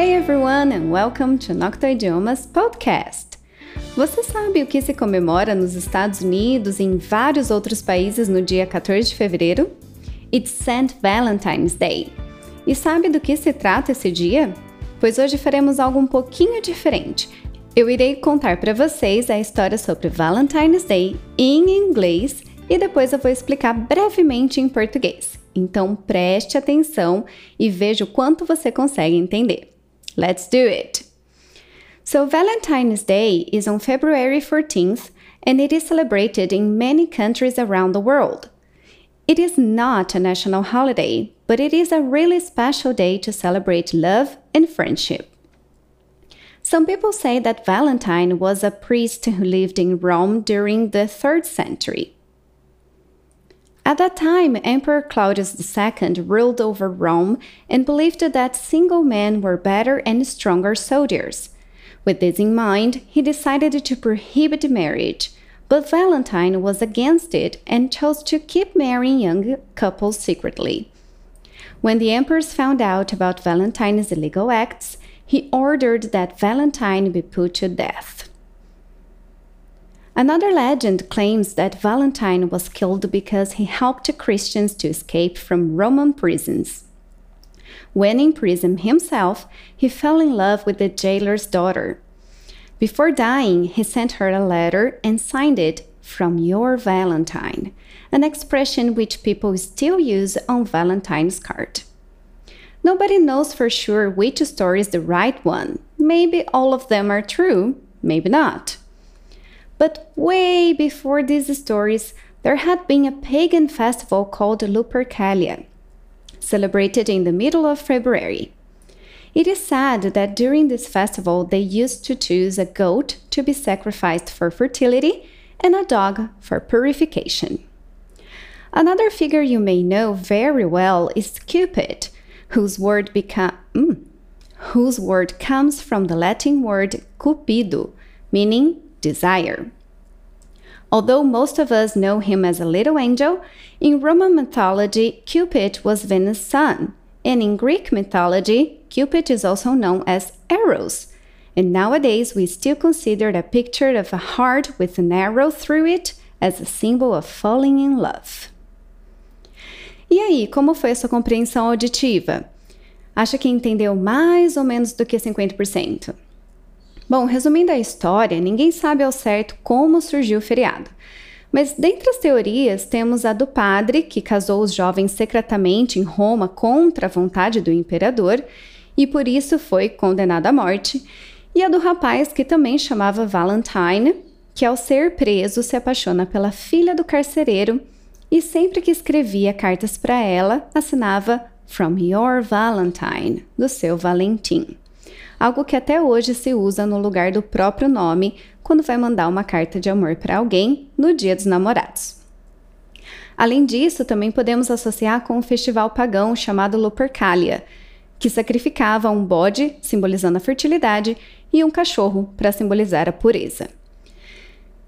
Hey everyone and welcome to Nocto Idiomas Podcast. Você sabe o que se comemora nos Estados Unidos e em vários outros países no dia 14 de fevereiro? It's St. Valentine's Day. E sabe do que se trata esse dia? Pois hoje faremos algo um pouquinho diferente. Eu irei contar para vocês a história sobre Valentine's Day em inglês e depois eu vou explicar brevemente em português. Então preste atenção e veja o quanto você consegue entender. Let's do it! So, Valentine's Day is on February 14th and it is celebrated in many countries around the world. It is not a national holiday, but it is a really special day to celebrate love and friendship. Some people say that Valentine was a priest who lived in Rome during the 3rd century. At that time, Emperor Claudius II ruled over Rome and believed that single men were better and stronger soldiers. With this in mind, he decided to prohibit marriage, but Valentine was against it and chose to keep marrying young couples secretly. When the emperors found out about Valentine's illegal acts, he ordered that Valentine be put to death. Another legend claims that Valentine was killed because he helped Christians to escape from Roman prisons. When in prison himself, he fell in love with the jailer's daughter. Before dying, he sent her a letter and signed it from your Valentine, an expression which people still use on Valentine's card. Nobody knows for sure which story is the right one. Maybe all of them are true, maybe not. But way before these stories, there had been a pagan festival called Lupercalia, celebrated in the middle of February. It is said that during this festival they used to choose a goat to be sacrificed for fertility and a dog for purification. Another figure you may know very well is Cupid, whose word, beca- mm, whose word comes from the Latin word cupido, meaning desire. Although most of us know him as a little angel, in Roman mythology, Cupid was Venus' son, and in Greek mythology, Cupid is also known as Eros. And nowadays, we still consider a picture of a heart with an arrow through it as a symbol of falling in love. E aí, como foi a sua compreensão auditiva? Acha que entendeu mais ou menos do que 50%? Bom, resumindo a história, ninguém sabe ao certo como surgiu o feriado. Mas dentre as teorias, temos a do padre, que casou os jovens secretamente em Roma contra a vontade do imperador e por isso foi condenado à morte, e a do rapaz, que também chamava Valentine, que ao ser preso se apaixona pela filha do carcereiro e sempre que escrevia cartas para ela, assinava From Your Valentine, do seu Valentim algo que até hoje se usa no lugar do próprio nome quando vai mandar uma carta de amor para alguém no Dia dos Namorados. Além disso, também podemos associar com um festival pagão chamado Lupercalia, que sacrificava um bode, simbolizando a fertilidade, e um cachorro, para simbolizar a pureza.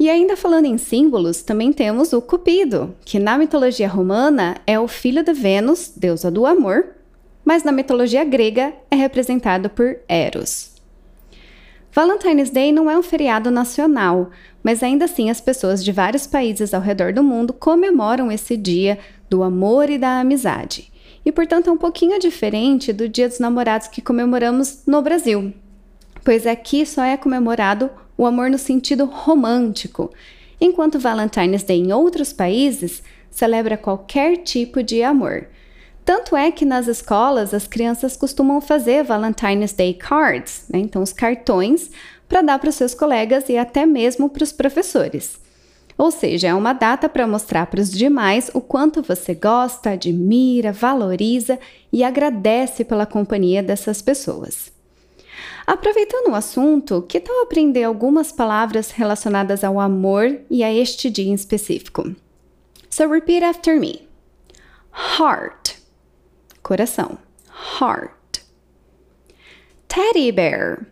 E ainda falando em símbolos, também temos o Cupido, que na mitologia romana é o filho de Vênus, deusa do amor, mas na mitologia grega é representado por Eros. Valentine's Day não é um feriado nacional, mas ainda assim as pessoas de vários países ao redor do mundo comemoram esse dia do amor e da amizade. E portanto é um pouquinho diferente do Dia dos Namorados que comemoramos no Brasil, pois aqui só é comemorado o amor no sentido romântico, enquanto Valentine's Day em outros países celebra qualquer tipo de amor, tanto é que nas escolas as crianças costumam fazer Valentine's Day Cards, né? então os cartões, para dar para os seus colegas e até mesmo para os professores. Ou seja, é uma data para mostrar para os demais o quanto você gosta, admira, valoriza e agradece pela companhia dessas pessoas. Aproveitando o assunto, que tal aprender algumas palavras relacionadas ao amor e a este dia em específico? So repeat after me. Heart coração. Heart. Teddy bear,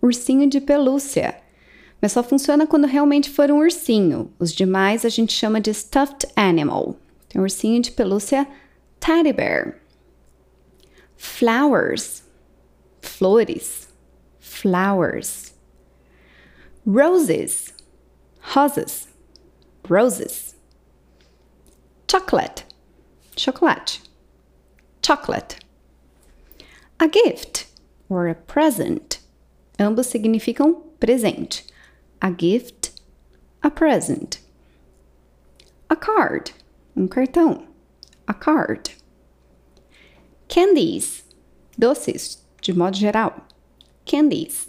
ursinho de pelúcia. Mas só funciona quando realmente for um ursinho. Os demais a gente chama de stuffed animal. Tem ursinho de pelúcia, teddy bear. Flowers, flores, flowers. Roses, rosas, roses. Chocolate, chocolate, chocolate. A gift or a present. Ambos significam presente. A gift, a present. A card, um cartão. A card. Candies, doces, de modo geral. Candies.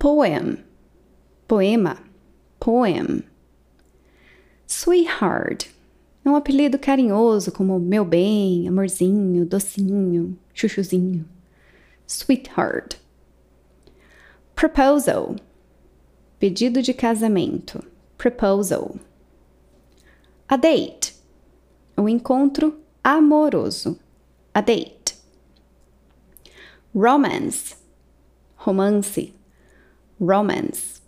Poem, poema, poem. Sweetheart, é um apelido carinhoso como meu bem, amorzinho, docinho, chuchuzinho. Sweetheart. Proposal, pedido de casamento. Proposal. A date, o encontro amoroso. A date. Romance, romance. Romance.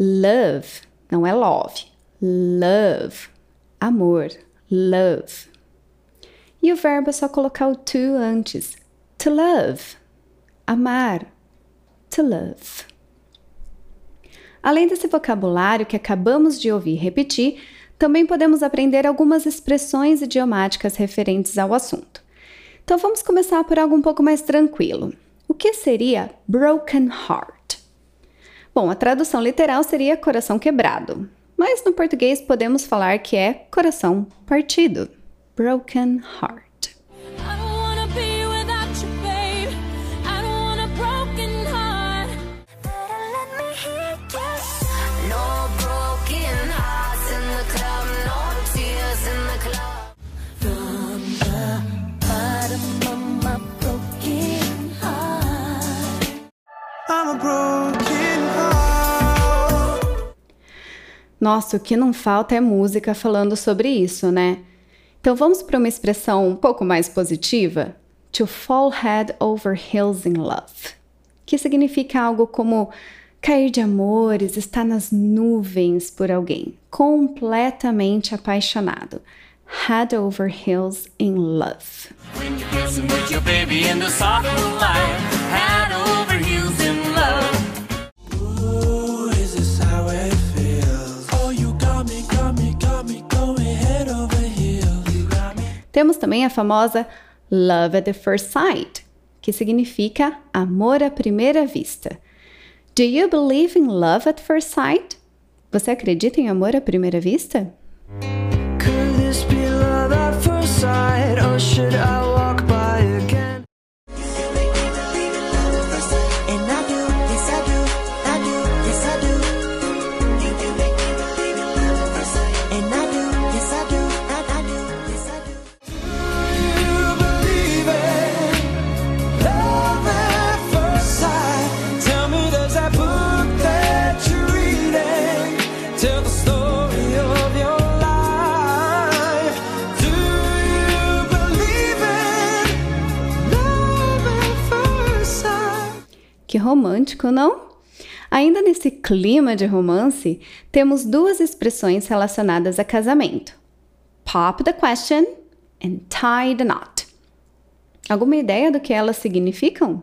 Love, não é love. Love, amor. Love. E o verbo é só colocar o to antes. To love, amar. To love. Além desse vocabulário que acabamos de ouvir repetir, também podemos aprender algumas expressões idiomáticas referentes ao assunto. Então vamos começar por algo um pouco mais tranquilo. O que seria broken heart? Bom, a tradução literal seria coração quebrado, mas no português podemos falar que é coração partido. Broken heart. Nossa, o que não falta é música falando sobre isso, né? Então vamos para uma expressão um pouco mais positiva? To fall head over heels in love, que significa algo como cair de amores, estar nas nuvens por alguém, completamente apaixonado. Head over heels in love. Temos também a famosa Love at the First Sight, que significa amor à primeira vista. Do you believe in love at first sight? Você acredita em amor à primeira vista? Could this be love at first sight, or should I romântico, não? Ainda nesse clima de romance, temos duas expressões relacionadas a casamento: pop the question and tie the knot. Alguma ideia do que elas significam?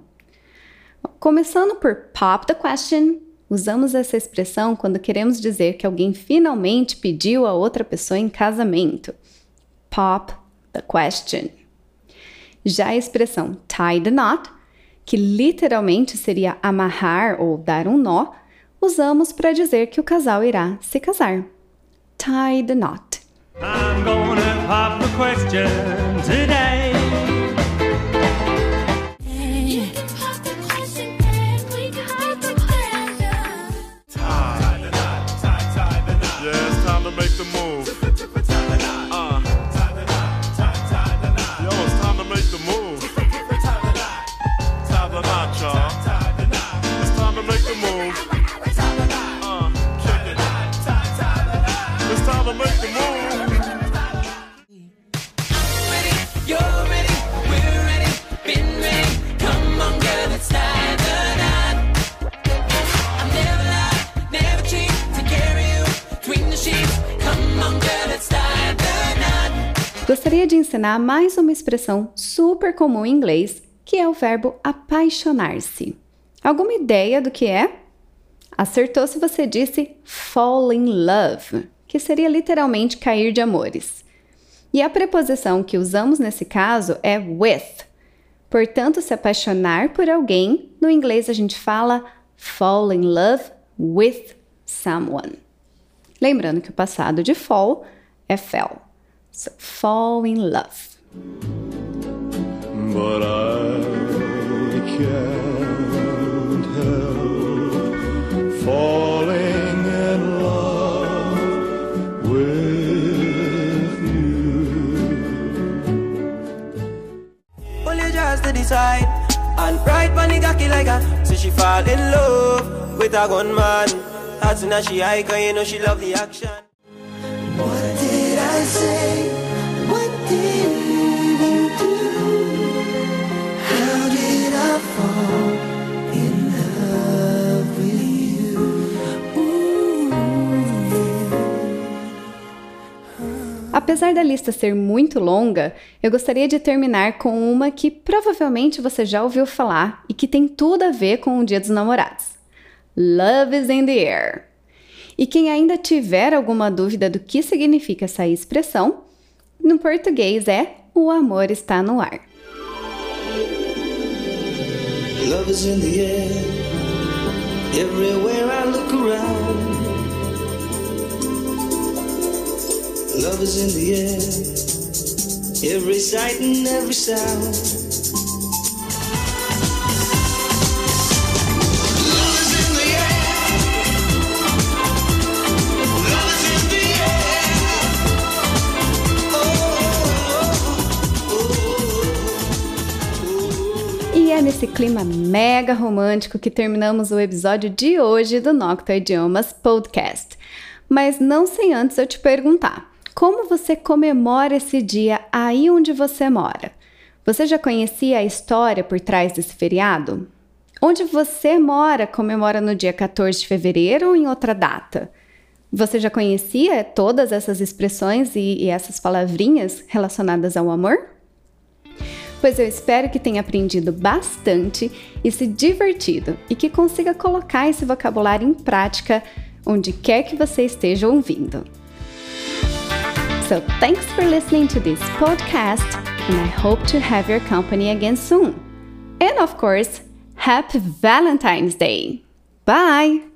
Começando por pop the question, usamos essa expressão quando queremos dizer que alguém finalmente pediu a outra pessoa em casamento. Pop the question. Já a expressão tie the knot que literalmente seria amarrar ou dar um nó, usamos para dizer que o casal irá se casar. Tie the knot. Gostaria de ensinar mais uma expressão super comum em inglês que é o verbo apaixonar-se. Alguma ideia do que é? Acertou se você disse fall in love, que seria literalmente cair de amores. E a preposição que usamos nesse caso é with. Portanto, se apaixonar por alguém, no inglês a gente fala fall in love with someone. Lembrando que o passado de fall é fell. So, fall in love. Decide and right money cocky like a so she fall in love with a gunman. As soon as she hike, you know she love the action. What did I say? Apesar da lista ser muito longa, eu gostaria de terminar com uma que provavelmente você já ouviu falar e que tem tudo a ver com o Dia dos Namorados. Love is in the air. E quem ainda tiver alguma dúvida do que significa essa expressão, no português é o amor está no ar. Love is in the air. Everywhere I look around. Love is in the air. Every sight and every sound. é nesse clima mega romântico que terminamos o episódio de hoje do Nocto Idiomas Podcast. Mas não sem antes eu te perguntar: como você comemora esse dia aí onde você mora? Você já conhecia a história por trás desse feriado? Onde você mora comemora no dia 14 de fevereiro ou em outra data? Você já conhecia todas essas expressões e, e essas palavrinhas relacionadas ao amor? pois eu espero que tenha aprendido bastante e se divertido e que consiga colocar esse vocabulário em prática onde quer que você esteja ouvindo. So, thanks for listening to this podcast, and I hope to have your company again soon. And of course, happy Valentine's Day! Bye!